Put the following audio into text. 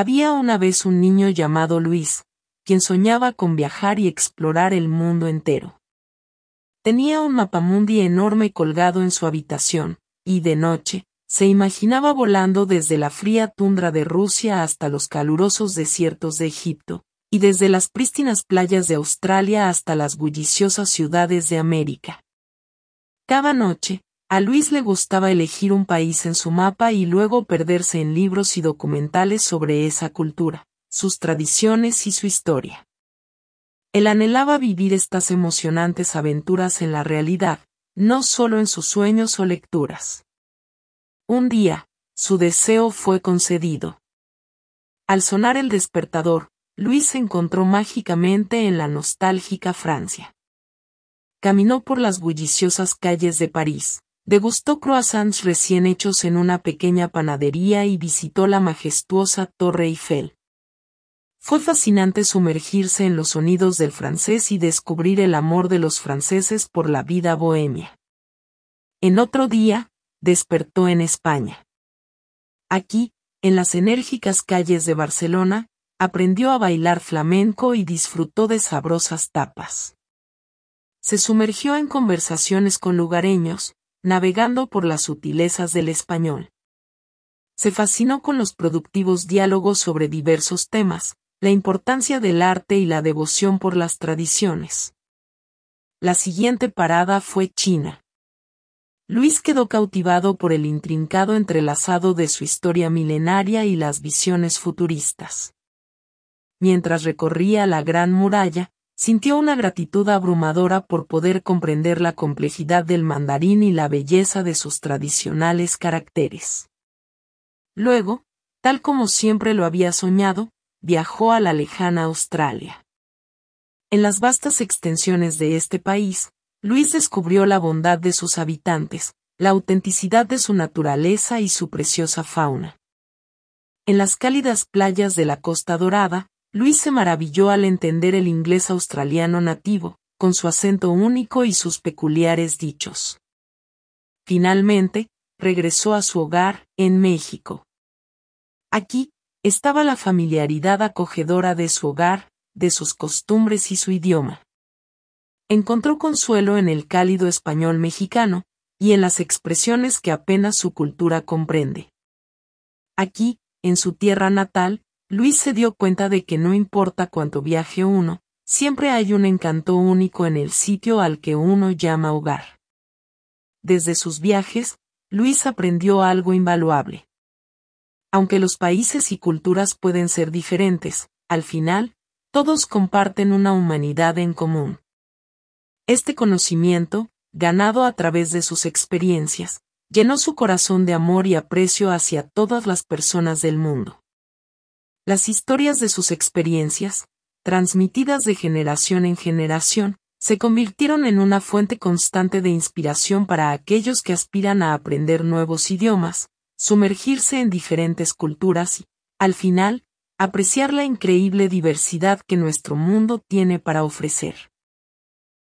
Había una vez un niño llamado Luis, quien soñaba con viajar y explorar el mundo entero. Tenía un mapamundi enorme colgado en su habitación, y de noche, se imaginaba volando desde la fría tundra de Rusia hasta los calurosos desiertos de Egipto, y desde las prístinas playas de Australia hasta las bulliciosas ciudades de América. Cada noche, a Luis le gustaba elegir un país en su mapa y luego perderse en libros y documentales sobre esa cultura, sus tradiciones y su historia. Él anhelaba vivir estas emocionantes aventuras en la realidad, no solo en sus sueños o lecturas. Un día, su deseo fue concedido. Al sonar el despertador, Luis se encontró mágicamente en la nostálgica Francia. Caminó por las bulliciosas calles de París, degustó croissants recién hechos en una pequeña panadería y visitó la majestuosa Torre Eiffel. Fue fascinante sumergirse en los sonidos del francés y descubrir el amor de los franceses por la vida bohemia. En otro día, despertó en España. Aquí, en las enérgicas calles de Barcelona, aprendió a bailar flamenco y disfrutó de sabrosas tapas. Se sumergió en conversaciones con lugareños, navegando por las sutilezas del español. Se fascinó con los productivos diálogos sobre diversos temas, la importancia del arte y la devoción por las tradiciones. La siguiente parada fue China. Luis quedó cautivado por el intrincado entrelazado de su historia milenaria y las visiones futuristas. Mientras recorría la Gran Muralla, sintió una gratitud abrumadora por poder comprender la complejidad del mandarín y la belleza de sus tradicionales caracteres. Luego, tal como siempre lo había soñado, viajó a la lejana Australia. En las vastas extensiones de este país, Luis descubrió la bondad de sus habitantes, la autenticidad de su naturaleza y su preciosa fauna. En las cálidas playas de la Costa Dorada, Luis se maravilló al entender el inglés australiano nativo, con su acento único y sus peculiares dichos. Finalmente, regresó a su hogar, en México. Aquí, estaba la familiaridad acogedora de su hogar, de sus costumbres y su idioma encontró consuelo en el cálido español mexicano, y en las expresiones que apenas su cultura comprende. Aquí, en su tierra natal, Luis se dio cuenta de que no importa cuánto viaje uno, siempre hay un encanto único en el sitio al que uno llama hogar. Desde sus viajes, Luis aprendió algo invaluable. Aunque los países y culturas pueden ser diferentes, al final, todos comparten una humanidad en común. Este conocimiento, ganado a través de sus experiencias, llenó su corazón de amor y aprecio hacia todas las personas del mundo. Las historias de sus experiencias, transmitidas de generación en generación, se convirtieron en una fuente constante de inspiración para aquellos que aspiran a aprender nuevos idiomas, sumergirse en diferentes culturas y, al final, apreciar la increíble diversidad que nuestro mundo tiene para ofrecer.